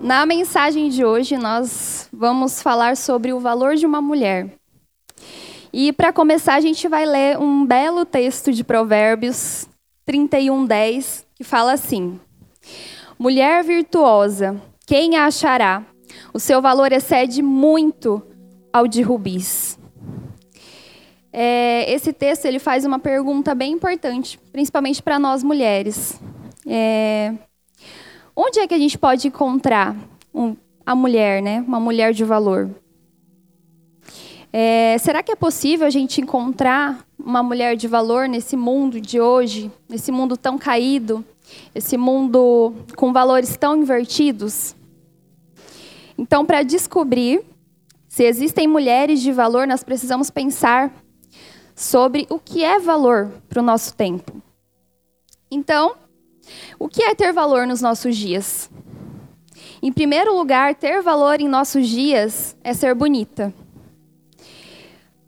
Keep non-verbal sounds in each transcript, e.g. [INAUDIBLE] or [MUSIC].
Na mensagem de hoje, nós vamos falar sobre o valor de uma mulher. E para começar, a gente vai ler um belo texto de Provérbios 31:10, que fala assim: Mulher virtuosa, quem a achará? O seu valor excede muito ao de rubis. É, esse texto ele faz uma pergunta bem importante, principalmente para nós mulheres. É, onde é que a gente pode encontrar um, a mulher, né? Uma mulher de valor. É, será que é possível a gente encontrar uma mulher de valor nesse mundo de hoje, nesse mundo tão caído, esse mundo com valores tão invertidos? Então, para descobrir se existem mulheres de valor, nós precisamos pensar sobre o que é valor para o nosso tempo. Então, o que é ter valor nos nossos dias? Em primeiro lugar, ter valor em nossos dias é ser bonita.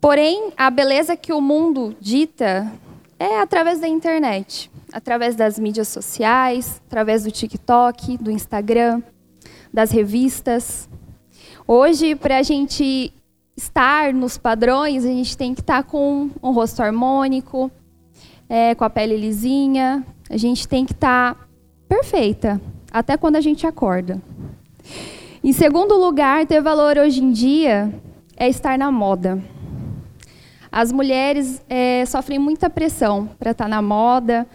Porém, a beleza que o mundo dita é através da internet, através das mídias sociais, através do TikTok, do Instagram, das revistas. Hoje, para a gente estar nos padrões, a gente tem que estar com um rosto harmônico, é, com a pele lisinha, a gente tem que estar perfeita, até quando a gente acorda. Em segundo lugar, ter valor hoje em dia é estar na moda. As mulheres é, sofrem muita pressão para estar na moda,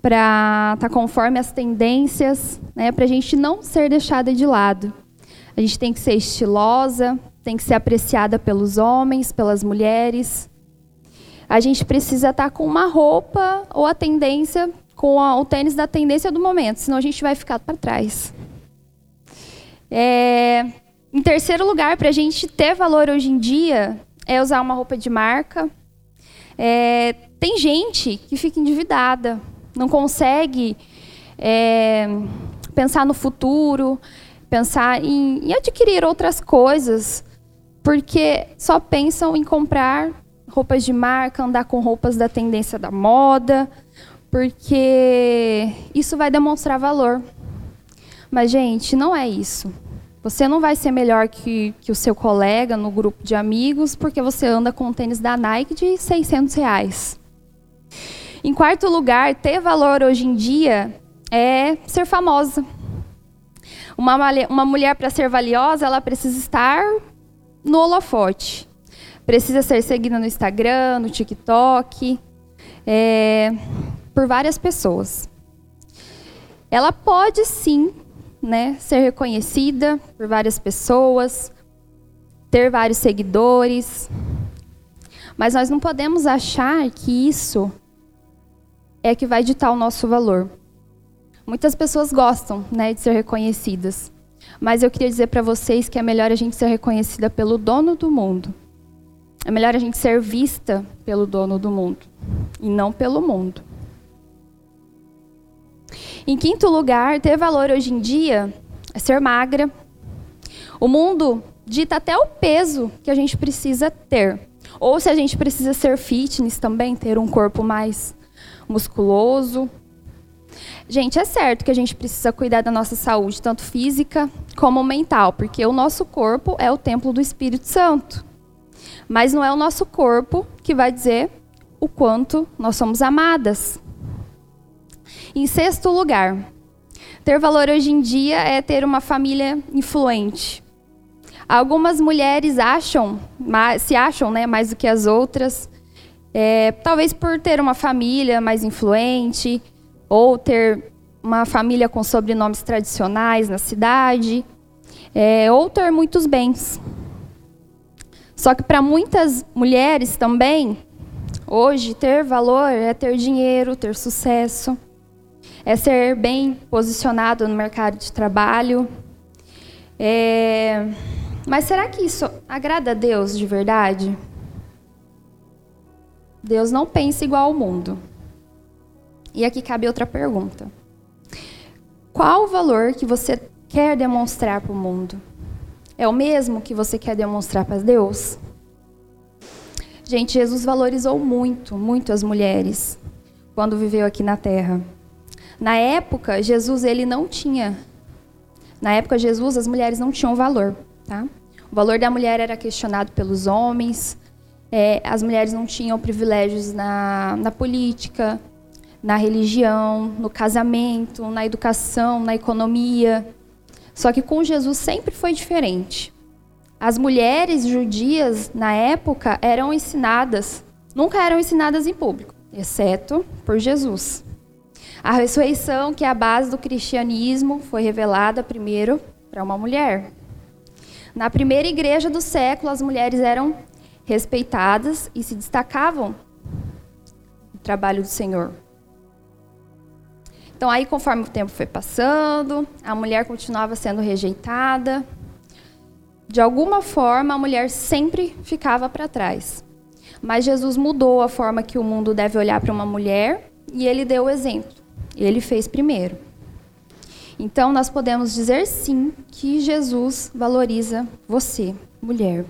para estar conforme as tendências, né, para a gente não ser deixada de lado. A gente tem que ser estilosa, tem que ser apreciada pelos homens, pelas mulheres. A gente precisa estar com uma roupa ou a tendência, com a, o tênis da tendência do momento, senão a gente vai ficar para trás. É, em terceiro lugar, para a gente ter valor hoje em dia, é usar uma roupa de marca. É, tem gente que fica endividada, não consegue é, pensar no futuro, pensar em, em adquirir outras coisas, porque só pensam em comprar roupas de marca, andar com roupas da tendência da moda, porque isso vai demonstrar valor. Mas, gente, não é isso. Você não vai ser melhor que, que o seu colega no grupo de amigos porque você anda com um tênis da Nike de 600 reais. Em quarto lugar, ter valor hoje em dia é ser famosa. Uma, uma mulher, para ser valiosa, ela precisa estar no holofote. Precisa ser seguida no Instagram, no TikTok, é, por várias pessoas. Ela pode sim né, ser reconhecida por várias pessoas, ter vários seguidores, mas nós não podemos achar que isso é que vai ditar o nosso valor. Muitas pessoas gostam né, de ser reconhecidas, mas eu queria dizer para vocês que é melhor a gente ser reconhecida pelo dono do mundo. É melhor a gente ser vista pelo dono do mundo e não pelo mundo. Em quinto lugar, ter valor hoje em dia é ser magra. O mundo dita até o peso que a gente precisa ter. Ou se a gente precisa ser fitness também, ter um corpo mais musculoso. Gente, é certo que a gente precisa cuidar da nossa saúde, tanto física como mental, porque o nosso corpo é o templo do Espírito Santo. Mas não é o nosso corpo que vai dizer o quanto nós somos amadas. Em sexto lugar, ter valor hoje em dia é ter uma família influente. Algumas mulheres acham, se acham né, mais do que as outras, é, talvez por ter uma família mais influente, ou ter uma família com sobrenomes tradicionais na cidade, é, ou ter muitos bens. Só que para muitas mulheres também, hoje, ter valor é ter dinheiro, ter sucesso é ser bem posicionado no mercado de trabalho, é, Mas será que isso agrada a Deus de verdade? Deus não pensa igual ao mundo. E aqui cabe outra pergunta. Qual o valor que você quer demonstrar para o mundo? É o mesmo que você quer demonstrar para Deus? Gente, Jesus valorizou muito, muito as mulheres quando viveu aqui na terra. Na época, Jesus ele não tinha. Na época Jesus, as mulheres não tinham valor, tá? O valor da mulher era questionado pelos homens. É, as mulheres não tinham privilégios na, na política, na religião, no casamento, na educação, na economia. Só que com Jesus sempre foi diferente. As mulheres judias, na época, eram ensinadas, nunca eram ensinadas em público, exceto por Jesus. A ressurreição, que é a base do cristianismo, foi revelada primeiro para uma mulher. Na primeira igreja do século, as mulheres eram respeitadas e se destacavam no trabalho do Senhor. Então, aí, conforme o tempo foi passando, a mulher continuava sendo rejeitada. De alguma forma, a mulher sempre ficava para trás. Mas Jesus mudou a forma que o mundo deve olhar para uma mulher e ele deu o exemplo. Ele fez primeiro. Então, nós podemos dizer sim que Jesus valoriza você, mulher.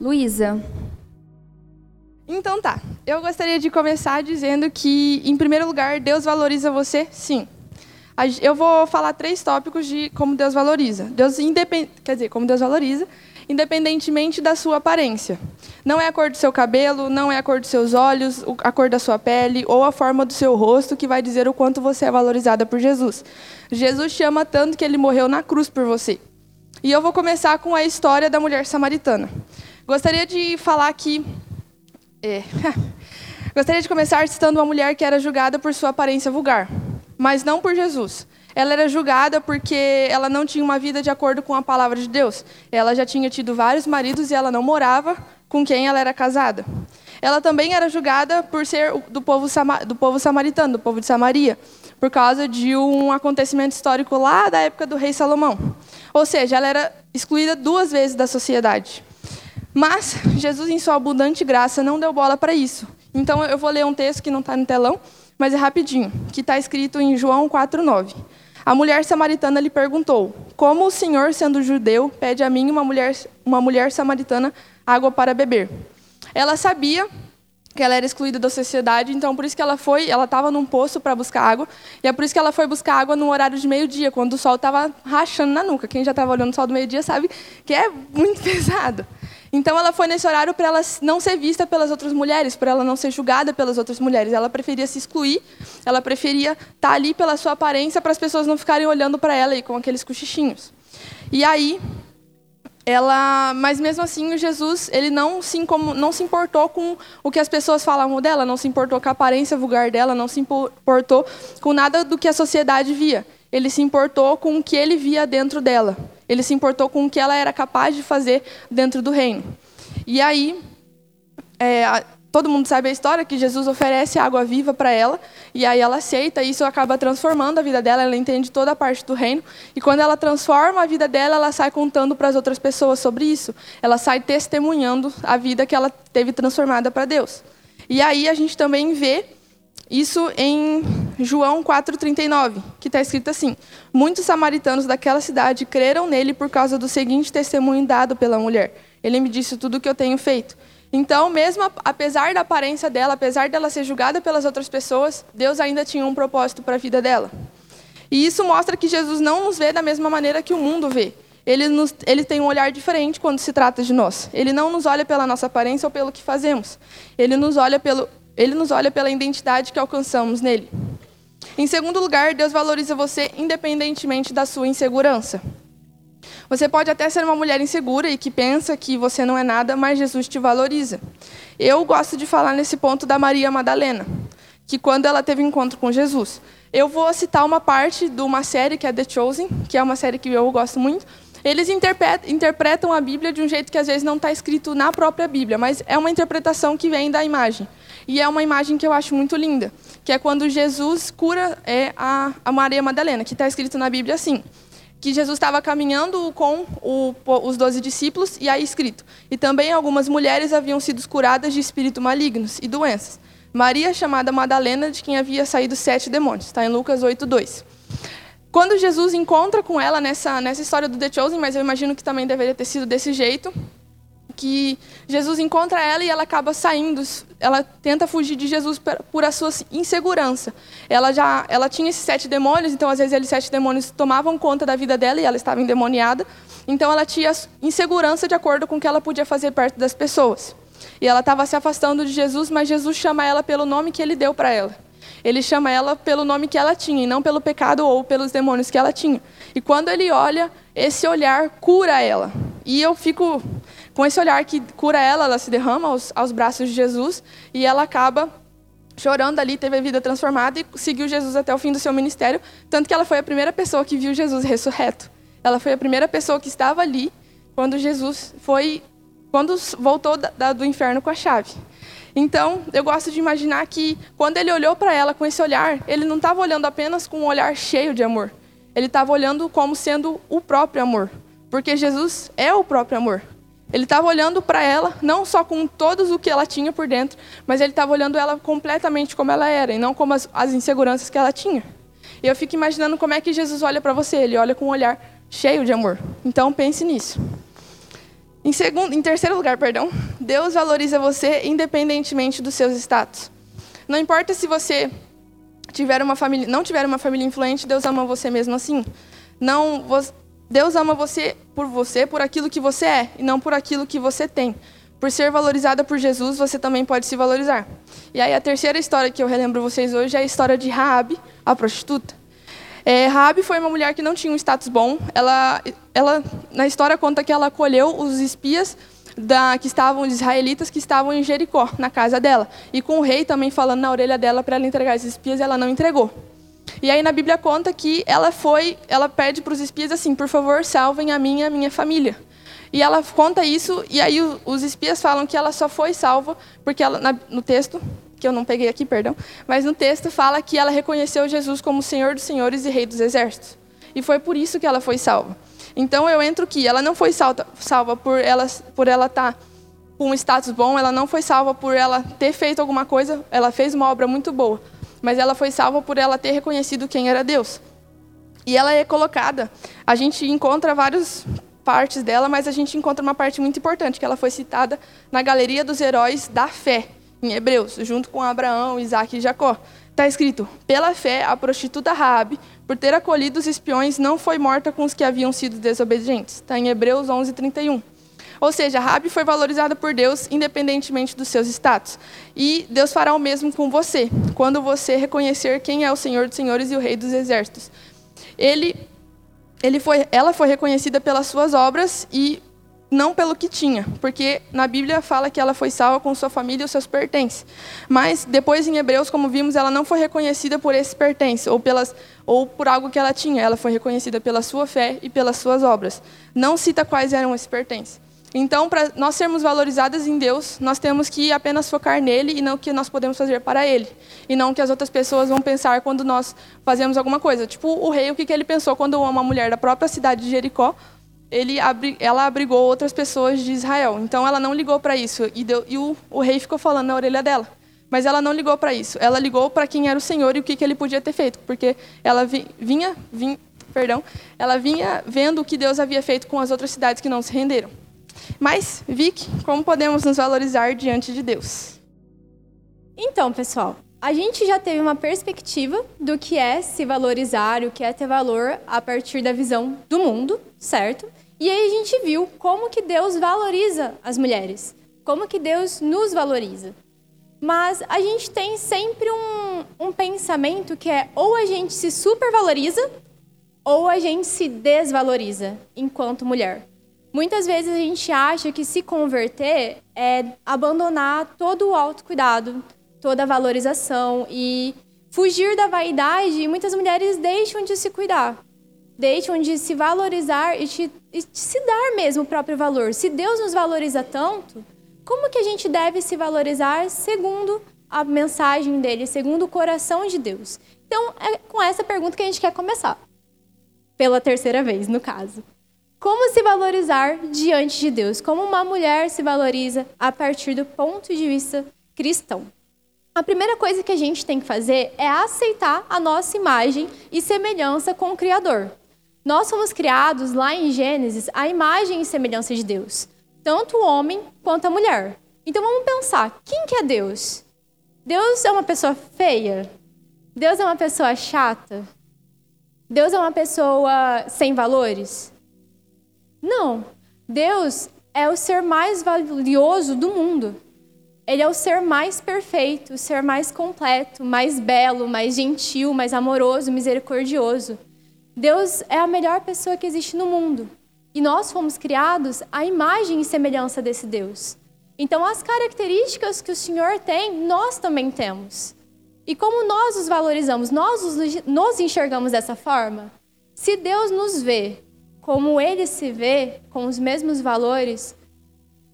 Luísa, então tá, eu gostaria de começar dizendo que, em primeiro lugar, Deus valoriza você, sim. Eu vou falar três tópicos de como Deus valoriza. Deus independ... quer dizer, como Deus valoriza, independentemente da sua aparência. Não é a cor do seu cabelo, não é a cor dos seus olhos, a cor da sua pele ou a forma do seu rosto que vai dizer o quanto você é valorizada por Jesus. Jesus te ama tanto que ele morreu na cruz por você. E eu vou começar com a história da mulher samaritana. Gostaria de falar aqui é. [LAUGHS] Gostaria de começar citando uma mulher que era julgada por sua aparência vulgar, mas não por Jesus. Ela era julgada porque ela não tinha uma vida de acordo com a palavra de Deus. Ela já tinha tido vários maridos e ela não morava com quem ela era casada. Ela também era julgada por ser do povo, do povo samaritano, do povo de Samaria, por causa de um acontecimento histórico lá da época do rei Salomão. Ou seja, ela era excluída duas vezes da sociedade. Mas Jesus, em sua abundante graça, não deu bola para isso. Então eu vou ler um texto que não está no telão, mas é rapidinho, que está escrito em João 4,9. A mulher samaritana lhe perguntou: Como o senhor, sendo judeu, pede a mim, uma mulher, uma mulher samaritana, água para beber? Ela sabia que ela era excluída da sociedade, então por isso que ela foi, ela estava num poço para buscar água, e é por isso que ela foi buscar água no horário de meio-dia, quando o sol estava rachando na nuca. Quem já estava olhando o sol do meio-dia sabe que é muito [LAUGHS] pesado. Então ela foi nesse horário para ela não ser vista pelas outras mulheres, para ela não ser julgada pelas outras mulheres. Ela preferia se excluir, ela preferia estar tá ali pela sua aparência para as pessoas não ficarem olhando para ela e com aqueles cochichinhos. E aí ela, mas mesmo assim, o Jesus, ele não se, não se importou com o que as pessoas falavam dela, não se importou com a aparência vulgar dela, não se importou com nada do que a sociedade via. Ele se importou com o que ele via dentro dela. Ele se importou com o que ela era capaz de fazer dentro do reino. E aí, é, todo mundo sabe a história que Jesus oferece água viva para ela, e aí ela aceita, e isso acaba transformando a vida dela, ela entende toda a parte do reino, e quando ela transforma a vida dela, ela sai contando para as outras pessoas sobre isso. Ela sai testemunhando a vida que ela teve transformada para Deus. E aí a gente também vê isso em João 4,39, que está escrito assim: Muitos samaritanos daquela cidade creram nele por causa do seguinte testemunho dado pela mulher. Ele me disse tudo o que eu tenho feito. Então, mesmo apesar da aparência dela, apesar dela ser julgada pelas outras pessoas, Deus ainda tinha um propósito para a vida dela. E isso mostra que Jesus não nos vê da mesma maneira que o mundo vê. Ele, nos, ele tem um olhar diferente quando se trata de nós. Ele não nos olha pela nossa aparência ou pelo que fazemos. Ele nos olha pelo, ele nos olha pela identidade que alcançamos nele. Em segundo lugar, Deus valoriza você independentemente da sua insegurança. Você pode até ser uma mulher insegura e que pensa que você não é nada, mas Jesus te valoriza. Eu gosto de falar nesse ponto da Maria Madalena, que quando ela teve encontro com Jesus. Eu vou citar uma parte de uma série que é The Chosen, que é uma série que eu gosto muito. Eles interpretam a Bíblia de um jeito que às vezes não está escrito na própria Bíblia, mas é uma interpretação que vem da imagem. E é uma imagem que eu acho muito linda, que é quando Jesus cura é, a, a Maria Madalena, que está escrito na Bíblia assim, que Jesus estava caminhando com o, os doze discípulos, e aí escrito: E também algumas mulheres haviam sido curadas de espíritos malignos e doenças. Maria, chamada Madalena, de quem havia saído sete demônios. Está em Lucas 8, 2. Quando Jesus encontra com ela nessa, nessa história do The Chosen, mas eu imagino que também deveria ter sido desse jeito, que Jesus encontra ela e ela acaba saindo, ela tenta fugir de Jesus por a sua insegurança. Ela já, ela tinha esses sete demônios, então às vezes eles sete demônios tomavam conta da vida dela e ela estava endemoniada. Então ela tinha insegurança de acordo com o que ela podia fazer perto das pessoas. E ela estava se afastando de Jesus, mas Jesus chama ela pelo nome que ele deu para ela. Ele chama ela pelo nome que ela tinha, e não pelo pecado ou pelos demônios que ela tinha. E quando ele olha, esse olhar cura ela. E eu fico com esse olhar que cura ela, ela se derrama aos, aos braços de Jesus e ela acaba chorando ali, teve a vida transformada e seguiu Jesus até o fim do seu ministério, tanto que ela foi a primeira pessoa que viu Jesus ressurreto. Ela foi a primeira pessoa que estava ali quando Jesus foi, quando voltou da, da, do inferno com a chave. Então, eu gosto de imaginar que quando ele olhou para ela com esse olhar, ele não estava olhando apenas com um olhar cheio de amor. Ele estava olhando como sendo o próprio amor, porque Jesus é o próprio amor. Ele estava olhando para ela, não só com todos o que ela tinha por dentro, mas ele estava olhando ela completamente como ela era, e não como as, as inseguranças que ela tinha. E eu fico imaginando como é que Jesus olha para você. Ele olha com um olhar cheio de amor. Então pense nisso. Em, segundo, em terceiro lugar, perdão, Deus valoriza você independentemente dos seus status. Não importa se você tiver uma família, não tiver uma família influente, Deus ama você mesmo assim. Não, Deus ama você por você, por aquilo que você é, e não por aquilo que você tem. Por ser valorizada por Jesus, você também pode se valorizar. E aí a terceira história que eu relembro vocês hoje é a história de Raabe, a prostituta. É, foi uma mulher que não tinha um status bom. Ela, ela na história conta que ela acolheu os espias da, que estavam os israelitas que estavam em Jericó, na casa dela, e com o rei também falando na orelha dela para ela entregar esses espias, ela não entregou. E aí na Bíblia conta que ela foi, ela pede para os espias assim, por favor, salvem a minha, a minha família. E ela conta isso, e aí os espias falam que ela só foi salva porque ela, no texto, que eu não peguei aqui, perdão, mas no texto fala que ela reconheceu Jesus como Senhor dos Senhores e Rei dos Exércitos. E foi por isso que ela foi salva. Então eu entro que ela não foi salva, salva por ela por ela estar tá com um status bom, ela não foi salva por ela ter feito alguma coisa, ela fez uma obra muito boa, mas ela foi salva por ela ter reconhecido quem era Deus. E ela é colocada. A gente encontra várias partes dela, mas a gente encontra uma parte muito importante, que ela foi citada na galeria dos heróis da fé, em Hebreus, junto com Abraão, Isaac e Jacó. Está escrito: pela fé, a prostituta Raabe, por ter acolhido os espiões, não foi morta com os que haviam sido desobedientes. Está em Hebreus 11:31. Ou seja, Rabi foi valorizada por Deus independentemente dos seus status. E Deus fará o mesmo com você, quando você reconhecer quem é o Senhor dos Senhores e o Rei dos Exércitos. Ele, ele foi, ela foi reconhecida pelas suas obras e não pelo que tinha, porque na Bíblia fala que ela foi salva com sua família e os seus pertences. Mas depois em Hebreus, como vimos, ela não foi reconhecida por esses pertences ou pelas ou por algo que ela tinha. Ela foi reconhecida pela sua fé e pelas suas obras. Não cita quais eram esses pertences. Então, para nós sermos valorizadas em Deus, nós temos que apenas focar nele e não o que nós podemos fazer para ele. E não o que as outras pessoas vão pensar quando nós fazemos alguma coisa. Tipo, o rei, o que ele pensou quando uma mulher da própria cidade de Jericó, ele, ela abrigou outras pessoas de Israel. Então, ela não ligou para isso. E, deu, e o, o, rei ficou falando na orelha dela. Mas ela não ligou para isso. Ela ligou para quem era o Senhor e o que, que ele podia ter feito. Porque ela vinha, vinha, perdão, ela vinha vendo o que Deus havia feito com as outras cidades que não se renderam. Mas, Vic, como podemos nos valorizar diante de Deus? Então, pessoal, a gente já teve uma perspectiva do que é se valorizar, o que é ter valor a partir da visão do mundo, certo? E aí a gente viu como que Deus valoriza as mulheres, como que Deus nos valoriza. Mas a gente tem sempre um, um pensamento que é ou a gente se supervaloriza ou a gente se desvaloriza enquanto mulher. Muitas vezes a gente acha que se converter é abandonar todo o autocuidado, toda a valorização e fugir da vaidade. E muitas mulheres deixam de se cuidar, deixam de se valorizar e, e de se dar mesmo o próprio valor. Se Deus nos valoriza tanto, como que a gente deve se valorizar segundo a mensagem dele, segundo o coração de Deus? Então, é com essa pergunta que a gente quer começar. pela terceira vez, no caso. Como se valorizar diante de Deus? Como uma mulher se valoriza a partir do ponto de vista cristão? A primeira coisa que a gente tem que fazer é aceitar a nossa imagem e semelhança com o Criador. Nós fomos criados lá em Gênesis à imagem e semelhança de Deus, tanto o homem quanto a mulher. Então vamos pensar, quem que é Deus? Deus é uma pessoa feia? Deus é uma pessoa chata? Deus é uma pessoa sem valores? Não. Deus é o ser mais valioso do mundo. Ele é o ser mais perfeito, o ser mais completo, mais belo, mais gentil, mais amoroso, misericordioso. Deus é a melhor pessoa que existe no mundo. E nós fomos criados à imagem e semelhança desse Deus. Então, as características que o Senhor tem, nós também temos. E como nós os valorizamos? Nós nos enxergamos dessa forma? Se Deus nos vê como Ele se vê, com os mesmos valores,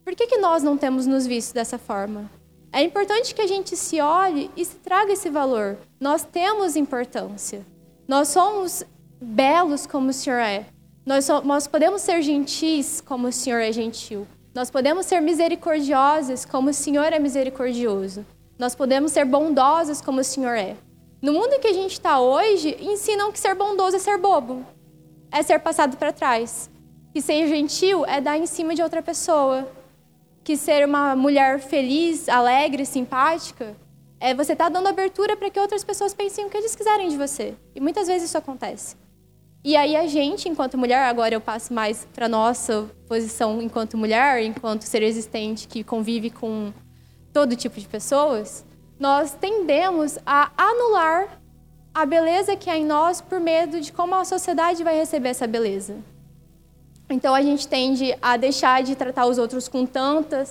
por que, que nós não temos nos visto dessa forma? É importante que a gente se olhe e se traga esse valor. Nós temos importância. Nós somos belos como o Senhor é. Nós, nós podemos ser gentis como o Senhor é gentil. Nós podemos ser misericordiosos como o Senhor é misericordioso. Nós podemos ser bondosos como o Senhor é. No mundo em que a gente está hoje, ensinam que ser bondoso é ser bobo, é ser passado para trás. Que ser gentil é dar em cima de outra pessoa. Que ser uma mulher feliz, alegre, simpática, é você estar tá dando abertura para que outras pessoas pensem o que eles quiserem de você. E muitas vezes isso acontece. E aí a gente, enquanto mulher, agora eu passo mais para nossa posição enquanto mulher, enquanto ser existente que convive com todo tipo de pessoas, nós tendemos a anular a beleza que há em nós por medo de como a sociedade vai receber essa beleza. Então a gente tende a deixar de tratar os outros com tanta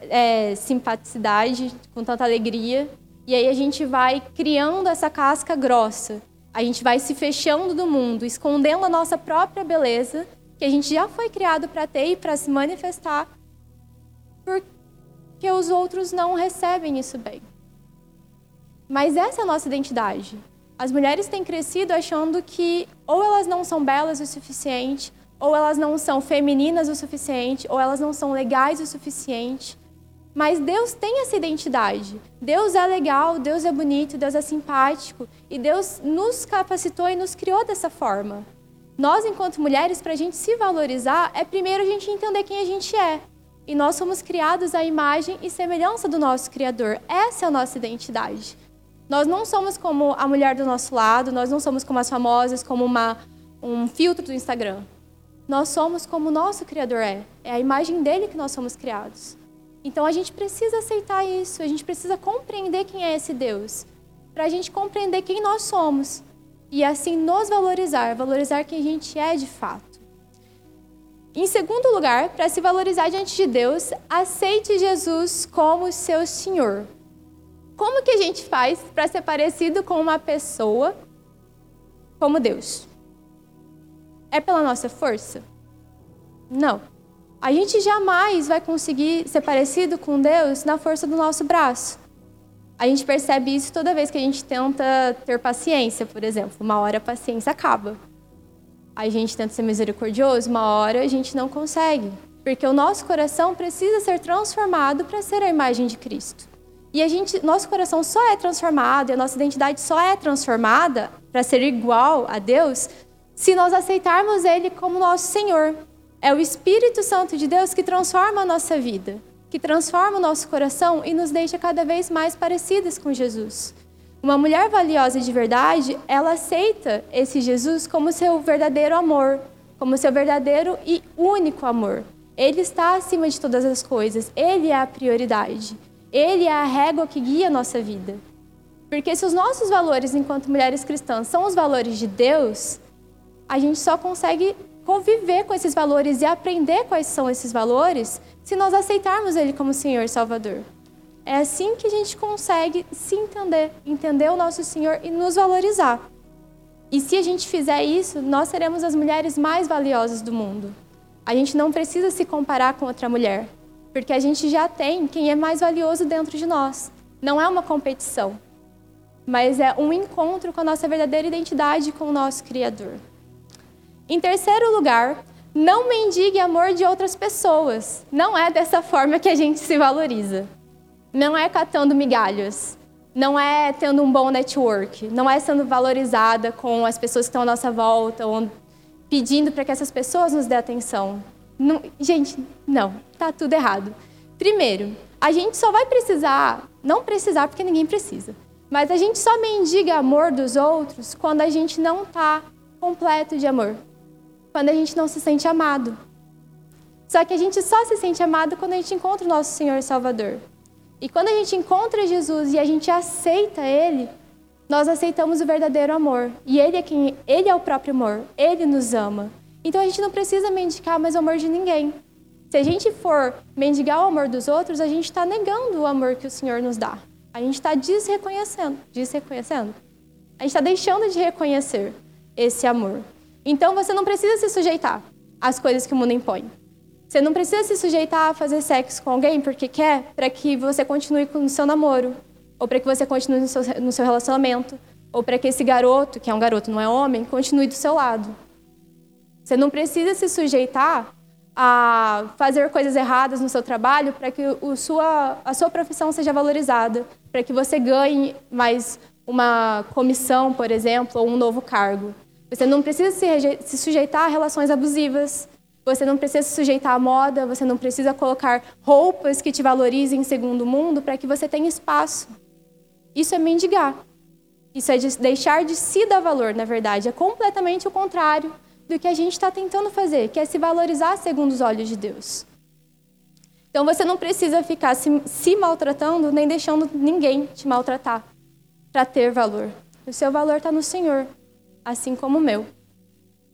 é, simpaticidade, com tanta alegria, e aí a gente vai criando essa casca grossa a gente vai se fechando do mundo, escondendo a nossa própria beleza, que a gente já foi criado para ter e para se manifestar, porque os outros não recebem isso bem. Mas essa é a nossa identidade. As mulheres têm crescido achando que ou elas não são belas o suficiente, ou elas não são femininas o suficiente, ou elas não são legais o suficiente, mas Deus tem essa identidade. Deus é legal, Deus é bonito, Deus é simpático. E Deus nos capacitou e nos criou dessa forma. Nós, enquanto mulheres, para a gente se valorizar, é primeiro a gente entender quem a gente é. E nós somos criados à imagem e semelhança do nosso Criador. Essa é a nossa identidade. Nós não somos como a mulher do nosso lado, nós não somos como as famosas, como uma, um filtro do Instagram. Nós somos como o nosso Criador é. É a imagem dele que nós somos criados. Então a gente precisa aceitar isso, a gente precisa compreender quem é esse Deus, para a gente compreender quem nós somos e assim nos valorizar, valorizar quem a gente é de fato. Em segundo lugar, para se valorizar diante de Deus, aceite Jesus como seu Senhor. Como que a gente faz para ser parecido com uma pessoa como Deus? É pela nossa força? Não. A gente jamais vai conseguir ser parecido com Deus na força do nosso braço. A gente percebe isso toda vez que a gente tenta ter paciência, por exemplo. Uma hora a paciência acaba. A gente tenta ser misericordioso, uma hora a gente não consegue. Porque o nosso coração precisa ser transformado para ser a imagem de Cristo. E a gente, nosso coração só é transformado e a nossa identidade só é transformada para ser igual a Deus se nós aceitarmos Ele como nosso Senhor, é o Espírito Santo de Deus que transforma a nossa vida, que transforma o nosso coração e nos deixa cada vez mais parecidas com Jesus. Uma mulher valiosa de verdade, ela aceita esse Jesus como seu verdadeiro amor, como seu verdadeiro e único amor. Ele está acima de todas as coisas, ele é a prioridade. Ele é a régua que guia a nossa vida. Porque se os nossos valores enquanto mulheres cristãs são os valores de Deus, a gente só consegue conviver com esses valores e aprender quais são esses valores se nós aceitarmos Ele como Senhor e Salvador. É assim que a gente consegue se entender, entender o nosso Senhor e nos valorizar. E se a gente fizer isso, nós seremos as mulheres mais valiosas do mundo. A gente não precisa se comparar com outra mulher, porque a gente já tem quem é mais valioso dentro de nós. Não é uma competição, mas é um encontro com a nossa verdadeira identidade com o nosso Criador. Em terceiro lugar, não mendigue amor de outras pessoas. Não é dessa [LAUGHS] forma que a gente se valoriza. Não é catando migalhas. Não é tendo um bom network. Não é sendo valorizada com as pessoas que estão à nossa volta ou pedindo para que essas pessoas nos dê atenção. Não, gente, não, tá tudo errado. Primeiro, a gente só vai precisar, não precisar porque ninguém precisa, mas a gente só mendiga amor dos outros quando a gente não está completo de amor, quando a gente não se sente amado. Só que a gente só se sente amado quando a gente encontra o nosso Senhor Salvador. E quando a gente encontra Jesus e a gente aceita Ele, nós aceitamos o verdadeiro amor. E Ele é quem, Ele é o próprio amor. Ele nos ama. Então a gente não precisa mendigar mais o amor de ninguém. Se a gente for mendigar o amor dos outros, a gente está negando o amor que o Senhor nos dá. A gente está desreconhecendo, desreconhecendo. A gente está deixando de reconhecer esse amor. Então você não precisa se sujeitar às coisas que o mundo impõe. Você não precisa se sujeitar a fazer sexo com alguém porque quer para que você continue com o seu namoro, ou para que você continue no seu, no seu relacionamento, ou para que esse garoto, que é um garoto, não é homem, continue do seu lado. Você não precisa se sujeitar a fazer coisas erradas no seu trabalho para que o sua, a sua profissão seja valorizada, para que você ganhe mais uma comissão, por exemplo, ou um novo cargo. Você não precisa se, se sujeitar a relações abusivas. Você não precisa se sujeitar à moda, você não precisa colocar roupas que te valorizem segundo mundo para que você tenha espaço. Isso é mendigar. Isso é de deixar de se dar valor, na verdade. É completamente o contrário do que a gente está tentando fazer, que é se valorizar segundo os olhos de Deus. Então você não precisa ficar se, se maltratando nem deixando ninguém te maltratar para ter valor. O seu valor está no Senhor, assim como o meu.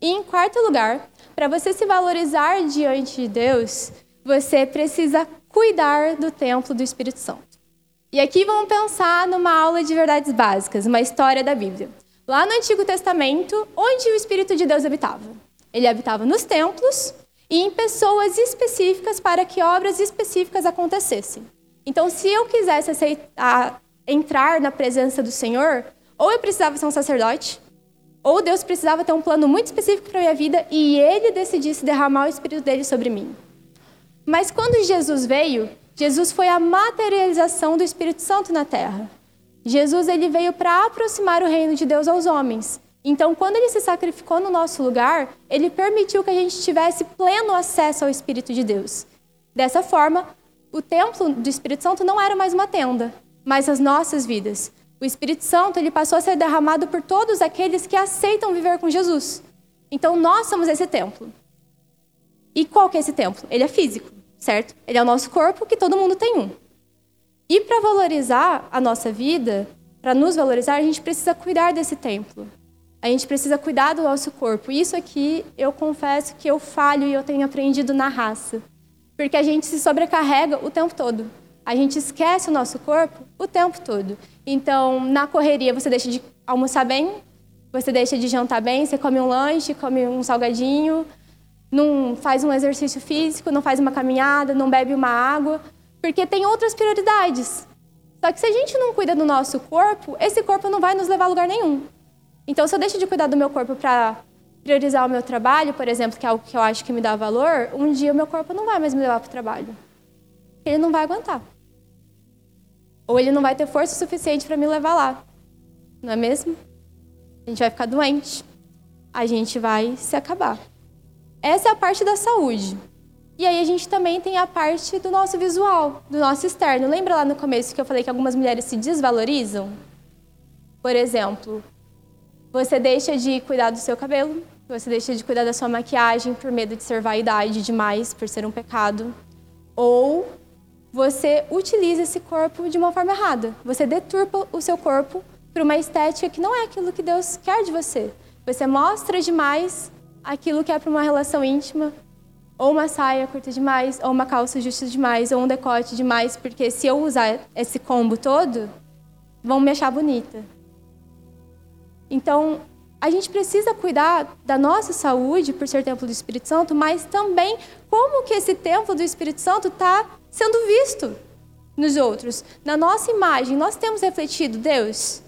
E em quarto lugar, para você se valorizar diante de Deus, você precisa cuidar do templo do Espírito Santo. E aqui vamos pensar numa aula de verdades básicas, uma história da Bíblia. Lá no Antigo Testamento, onde o Espírito de Deus habitava? Ele habitava nos templos e em pessoas específicas para que obras específicas acontecessem. Então, se eu quisesse aceitar, entrar na presença do Senhor, ou eu precisava ser um sacerdote, ou Deus precisava ter um plano muito específico para minha vida e ele decidisse derramar o Espírito dele sobre mim. Mas quando Jesus veio, Jesus foi a materialização do Espírito Santo na terra. Jesus ele veio para aproximar o reino de Deus aos homens. Então, quando ele se sacrificou no nosso lugar, ele permitiu que a gente tivesse pleno acesso ao Espírito de Deus. Dessa forma, o templo do Espírito Santo não era mais uma tenda, mas as nossas vidas. O Espírito Santo ele passou a ser derramado por todos aqueles que aceitam viver com Jesus. Então, nós somos esse templo. E qual que é esse templo? Ele é físico, certo? Ele é o nosso corpo, que todo mundo tem um. E para valorizar a nossa vida, para nos valorizar, a gente precisa cuidar desse templo. A gente precisa cuidar do nosso corpo. Isso aqui eu confesso que eu falho e eu tenho aprendido na raça. Porque a gente se sobrecarrega o tempo todo. A gente esquece o nosso corpo o tempo todo. Então, na correria, você deixa de almoçar bem, você deixa de jantar bem, você come um lanche, come um salgadinho, não faz um exercício físico, não faz uma caminhada, não bebe uma água porque tem outras prioridades. Só que se a gente não cuida do nosso corpo, esse corpo não vai nos levar a lugar nenhum. Então, se eu deixo de cuidar do meu corpo para priorizar o meu trabalho, por exemplo, que é algo que eu acho que me dá valor, um dia o meu corpo não vai mais me levar para o trabalho. Ele não vai aguentar. Ou ele não vai ter força suficiente para me levar lá. Não é mesmo? A gente vai ficar doente. A gente vai se acabar. Essa é a parte da saúde. E aí a gente também tem a parte do nosso visual, do nosso externo. Lembra lá no começo que eu falei que algumas mulheres se desvalorizam? Por exemplo, você deixa de cuidar do seu cabelo, você deixa de cuidar da sua maquiagem por medo de ser vaidade demais, por ser um pecado. Ou você utiliza esse corpo de uma forma errada. Você deturpa o seu corpo para uma estética que não é aquilo que Deus quer de você. Você mostra demais aquilo que é para uma relação íntima, ou uma saia curta demais, ou uma calça justa demais, ou um decote demais, porque se eu usar esse combo todo, vão me achar bonita. Então, a gente precisa cuidar da nossa saúde por ser templo do Espírito Santo, mas também como que esse templo do Espírito Santo está sendo visto nos outros. Na nossa imagem, nós temos refletido Deus?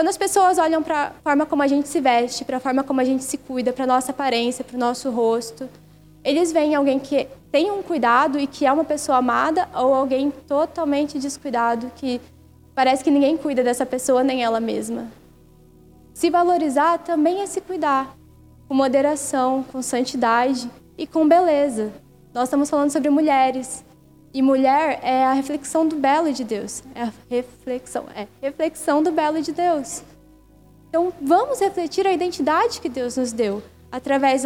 Quando as pessoas olham para a forma como a gente se veste, para a forma como a gente se cuida, para a nossa aparência, para o nosso rosto, eles veem alguém que tem um cuidado e que é uma pessoa amada ou alguém totalmente descuidado que parece que ninguém cuida dessa pessoa nem ela mesma. Se valorizar também é se cuidar, com moderação, com santidade e com beleza. Nós estamos falando sobre mulheres. E mulher é a reflexão do belo de Deus. É a reflexão, é reflexão do belo de Deus. Então, vamos refletir a identidade que Deus nos deu através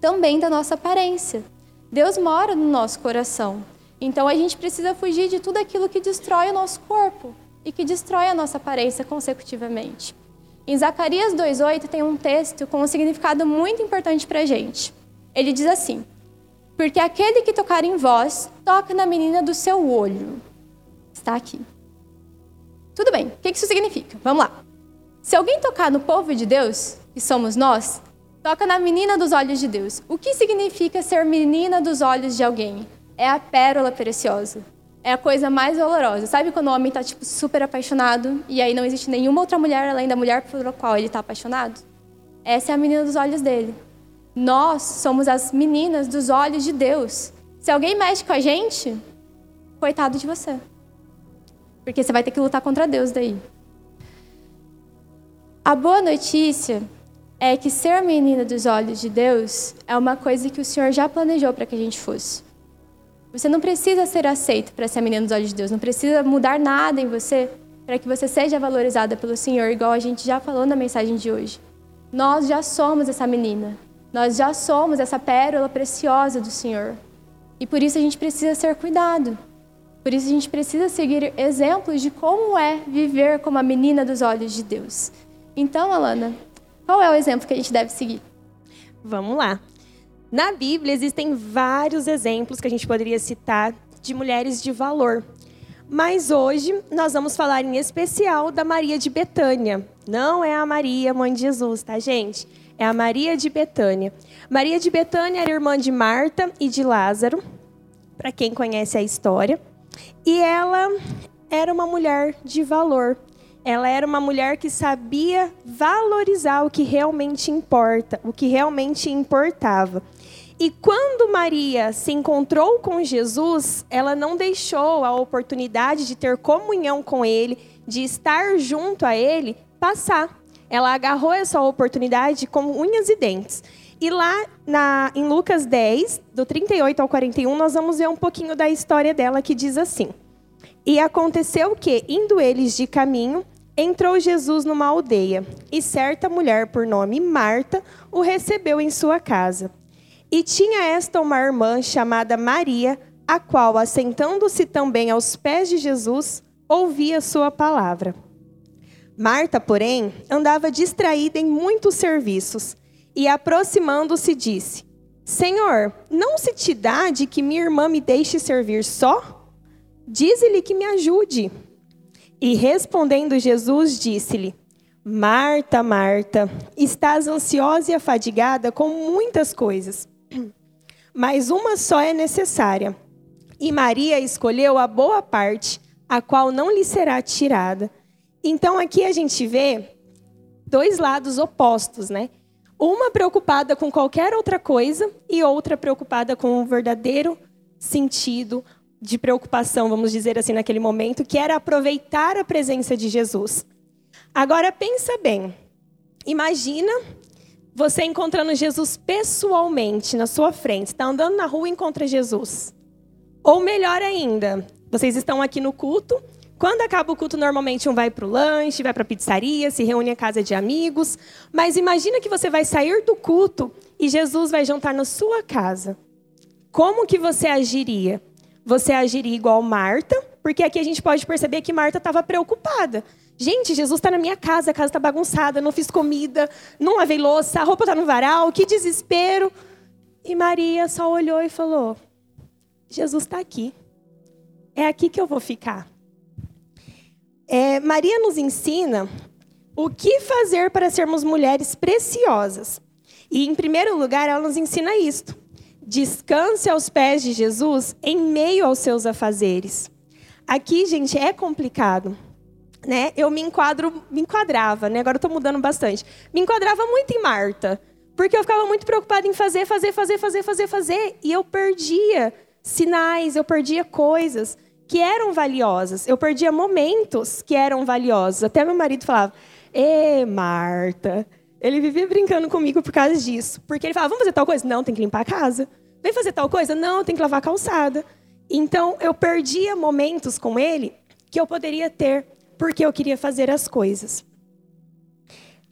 também da nossa aparência. Deus mora no nosso coração. Então, a gente precisa fugir de tudo aquilo que destrói o nosso corpo e que destrói a nossa aparência consecutivamente. Em Zacarias 2:8 tem um texto com um significado muito importante para a gente. Ele diz assim: porque aquele que tocar em vós, toca na menina do seu olho. Está aqui. Tudo bem, o que isso significa? Vamos lá. Se alguém tocar no povo de Deus, que somos nós, toca na menina dos olhos de Deus. O que significa ser menina dos olhos de alguém? É a pérola preciosa. É a coisa mais valorosa. Sabe quando o homem está tipo, super apaixonado e aí não existe nenhuma outra mulher além da mulher pela qual ele está apaixonado? Essa é a menina dos olhos dele. Nós somos as meninas dos olhos de Deus. Se alguém mexe com a gente, coitado de você. Porque você vai ter que lutar contra Deus daí. A boa notícia é que ser menina dos olhos de Deus é uma coisa que o Senhor já planejou para que a gente fosse. Você não precisa ser aceito para ser menina dos olhos de Deus, não precisa mudar nada em você para que você seja valorizada pelo Senhor, igual a gente já falou na mensagem de hoje. Nós já somos essa menina. Nós já somos essa pérola preciosa do Senhor. E por isso a gente precisa ser cuidado. Por isso a gente precisa seguir exemplos de como é viver como a menina dos olhos de Deus. Então, Alana, qual é o exemplo que a gente deve seguir? Vamos lá. Na Bíblia existem vários exemplos que a gente poderia citar de mulheres de valor. Mas hoje nós vamos falar em especial da Maria de Betânia. Não é a Maria, mãe de Jesus, tá, gente? É a Maria de Betânia. Maria de Betânia era irmã de Marta e de Lázaro, para quem conhece a história. E ela era uma mulher de valor. Ela era uma mulher que sabia valorizar o que realmente importa, o que realmente importava. E quando Maria se encontrou com Jesus, ela não deixou a oportunidade de ter comunhão com ele, de estar junto a ele, passar ela agarrou essa oportunidade com unhas e dentes. E lá na, em Lucas 10, do 38 ao 41, nós vamos ver um pouquinho da história dela que diz assim: E aconteceu que, indo eles de caminho, entrou Jesus numa aldeia, e certa mulher por nome Marta o recebeu em sua casa. E tinha esta uma irmã chamada Maria, a qual, assentando-se também aos pés de Jesus, ouvia sua palavra. Marta, porém, andava distraída em muitos serviços e, aproximando-se, disse: Senhor, não se te dá de que minha irmã me deixe servir só? Dize-lhe que me ajude. E respondendo Jesus, disse-lhe: Marta, Marta, estás ansiosa e afadigada com muitas coisas, mas uma só é necessária. E Maria escolheu a boa parte, a qual não lhe será tirada. Então aqui a gente vê dois lados opostos, né? Uma preocupada com qualquer outra coisa e outra preocupada com o verdadeiro sentido de preocupação, vamos dizer assim, naquele momento, que era aproveitar a presença de Jesus. Agora pensa bem. Imagina você encontrando Jesus pessoalmente na sua frente, está andando na rua e encontra Jesus. Ou melhor ainda, vocês estão aqui no culto quando acaba o culto, normalmente um vai para o lanche, vai para a pizzaria, se reúne em casa de amigos. Mas imagina que você vai sair do culto e Jesus vai jantar na sua casa. Como que você agiria? Você agiria igual Marta, porque aqui a gente pode perceber que Marta estava preocupada. Gente, Jesus está na minha casa, a casa está bagunçada, não fiz comida, não lavei louça, a roupa está no varal, que desespero. E Maria só olhou e falou: Jesus está aqui. É aqui que eu vou ficar. É, Maria nos ensina o que fazer para sermos mulheres preciosas. E, em primeiro lugar, ela nos ensina isto: descanse aos pés de Jesus em meio aos seus afazeres. Aqui, gente, é complicado. né, eu me enquadro, me enquadrava, né? Agora tô mudando bastante. Me enquadrava muito em Marta, porque eu ficava muito preocupada em fazer, fazer, fazer, fazer, fazer, fazer, e eu perdia sinais, eu perdia coisas que eram valiosas. Eu perdia momentos que eram valiosos. Até meu marido falava: "Ê, Marta, ele vivia brincando comigo por causa disso. Porque ele falava, vamos fazer tal coisa? Não, tem que limpar a casa. Vem fazer tal coisa? Não, tem que lavar a calçada. Então, eu perdia momentos com ele que eu poderia ter porque eu queria fazer as coisas.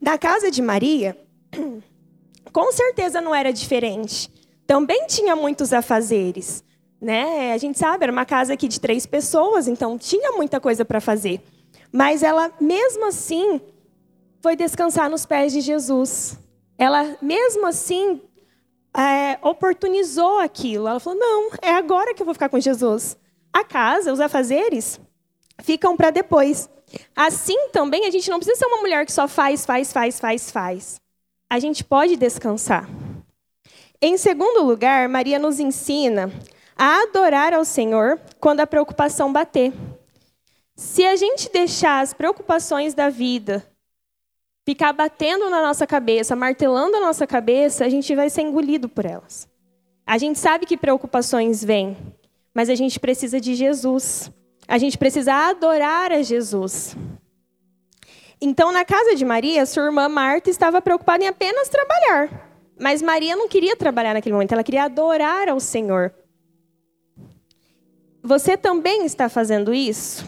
Na casa de Maria, [CLEARS THROAT] com certeza não era diferente. Também tinha muitos afazeres. Né? A gente sabe, era uma casa aqui de três pessoas, então tinha muita coisa para fazer. Mas ela, mesmo assim, foi descansar nos pés de Jesus. Ela, mesmo assim, é, oportunizou aquilo. Ela falou: não, é agora que eu vou ficar com Jesus. A casa, os afazeres, ficam para depois. Assim também, a gente não precisa ser uma mulher que só faz, faz, faz, faz, faz. A gente pode descansar. Em segundo lugar, Maria nos ensina a adorar ao Senhor quando a preocupação bater. Se a gente deixar as preocupações da vida ficar batendo na nossa cabeça, martelando a nossa cabeça, a gente vai ser engolido por elas. A gente sabe que preocupações vêm, mas a gente precisa de Jesus. A gente precisa adorar a Jesus. Então, na casa de Maria, sua irmã Marta estava preocupada em apenas trabalhar. Mas Maria não queria trabalhar naquele momento, ela queria adorar ao Senhor. Você também está fazendo isso?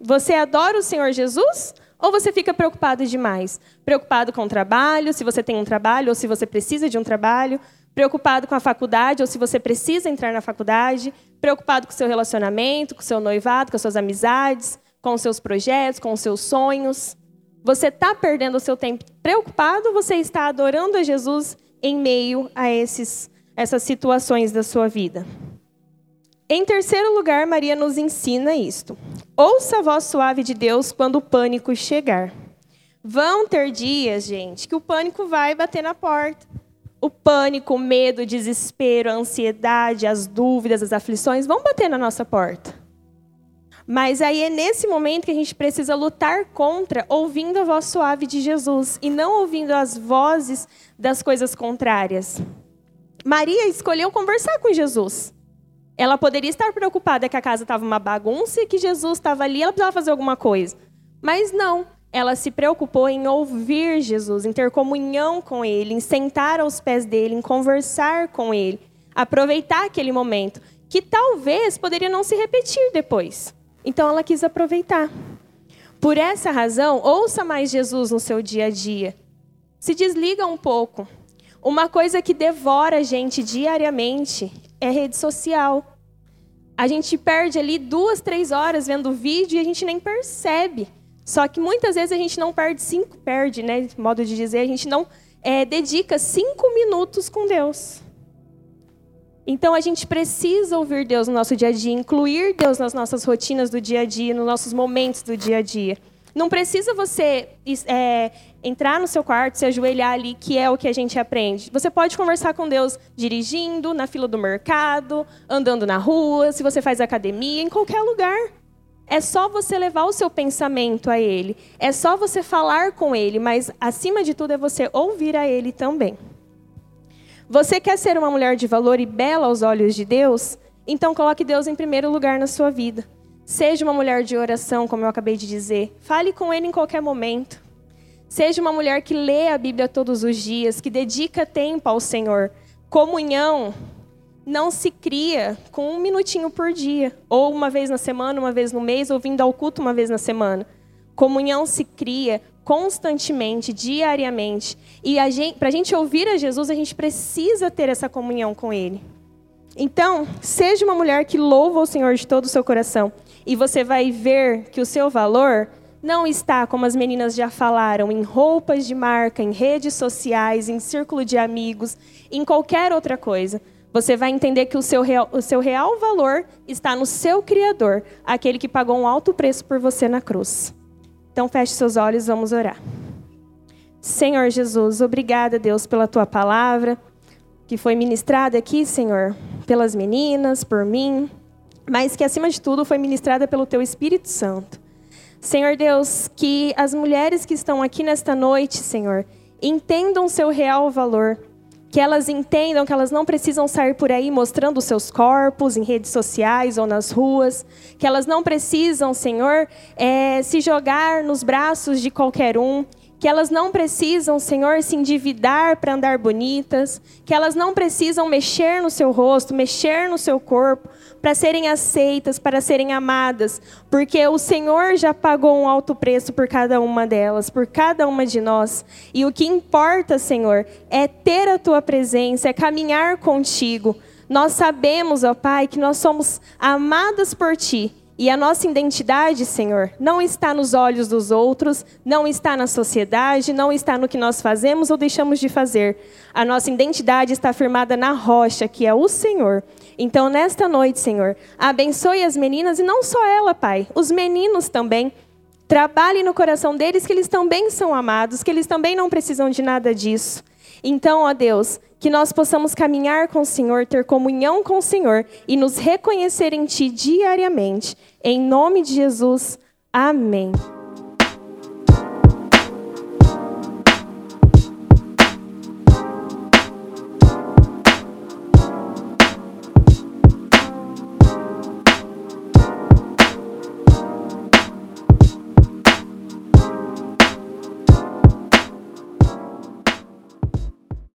Você adora o Senhor Jesus ou você fica preocupado demais? Preocupado com o trabalho, se você tem um trabalho ou se você precisa de um trabalho. Preocupado com a faculdade ou se você precisa entrar na faculdade. Preocupado com o seu relacionamento, com o seu noivado, com as suas amizades, com os seus projetos, com os seus sonhos. Você está perdendo o seu tempo preocupado ou você está adorando a Jesus em meio a esses, essas situações da sua vida? Em terceiro lugar, Maria nos ensina isto. Ouça a voz suave de Deus quando o pânico chegar. Vão ter dias, gente, que o pânico vai bater na porta. O pânico, o medo, o desespero, a ansiedade, as dúvidas, as aflições vão bater na nossa porta. Mas aí é nesse momento que a gente precisa lutar contra, ouvindo a voz suave de Jesus e não ouvindo as vozes das coisas contrárias. Maria escolheu conversar com Jesus. Ela poderia estar preocupada que a casa estava uma bagunça e que Jesus estava ali, ela precisava fazer alguma coisa. Mas não, ela se preocupou em ouvir Jesus, em ter comunhão com Ele, em sentar aos pés dele, em conversar com Ele, aproveitar aquele momento, que talvez poderia não se repetir depois. Então ela quis aproveitar. Por essa razão, ouça mais Jesus no seu dia a dia. Se desliga um pouco. Uma coisa que devora a gente diariamente é rede social. A gente perde ali duas, três horas vendo vídeo e a gente nem percebe. Só que muitas vezes a gente não perde cinco, perde, né? Modo de dizer, a gente não é, dedica cinco minutos com Deus. Então a gente precisa ouvir Deus no nosso dia a dia, incluir Deus nas nossas rotinas do dia a dia, nos nossos momentos do dia a dia. Não precisa você é, entrar no seu quarto, se ajoelhar ali, que é o que a gente aprende. Você pode conversar com Deus dirigindo, na fila do mercado, andando na rua, se você faz academia, em qualquer lugar. É só você levar o seu pensamento a Ele. É só você falar com Ele, mas acima de tudo é você ouvir a Ele também. Você quer ser uma mulher de valor e bela aos olhos de Deus? Então coloque Deus em primeiro lugar na sua vida. Seja uma mulher de oração, como eu acabei de dizer. Fale com ele em qualquer momento. Seja uma mulher que lê a Bíblia todos os dias, que dedica tempo ao Senhor. Comunhão não se cria com um minutinho por dia, ou uma vez na semana, uma vez no mês, ou vindo ao culto uma vez na semana. Comunhão se cria constantemente, diariamente. E para a gente ouvir a Jesus, a gente precisa ter essa comunhão com Ele. Então, seja uma mulher que louva o Senhor de todo o seu coração e você vai ver que o seu valor não está, como as meninas já falaram, em roupas de marca, em redes sociais, em círculo de amigos, em qualquer outra coisa. Você vai entender que o seu, real, o seu real valor está no seu Criador, aquele que pagou um alto preço por você na cruz. Então, feche seus olhos, vamos orar. Senhor Jesus, obrigada, Deus, pela tua palavra que foi ministrada aqui, Senhor, pelas meninas, por mim mas que acima de tudo foi ministrada pelo teu Espírito Santo. Senhor Deus, que as mulheres que estão aqui nesta noite, Senhor, entendam seu real valor. Que elas entendam que elas não precisam sair por aí mostrando seus corpos em redes sociais ou nas ruas. Que elas não precisam, Senhor, é, se jogar nos braços de qualquer um que elas não precisam, Senhor, se endividar para andar bonitas, que elas não precisam mexer no seu rosto, mexer no seu corpo, para serem aceitas, para serem amadas, porque o Senhor já pagou um alto preço por cada uma delas, por cada uma de nós. E o que importa, Senhor, é ter a tua presença, é caminhar contigo. Nós sabemos, ó Pai, que nós somos amadas por ti e a nossa identidade, Senhor, não está nos olhos dos outros, não está na sociedade, não está no que nós fazemos ou deixamos de fazer. A nossa identidade está firmada na rocha, que é o Senhor. Então, nesta noite, Senhor, abençoe as meninas e não só ela, Pai, os meninos também. Trabalhe no coração deles que eles também são amados, que eles também não precisam de nada disso. Então, ó Deus, que nós possamos caminhar com o Senhor, ter comunhão com o Senhor e nos reconhecer em Ti diariamente. Em nome de Jesus, amém.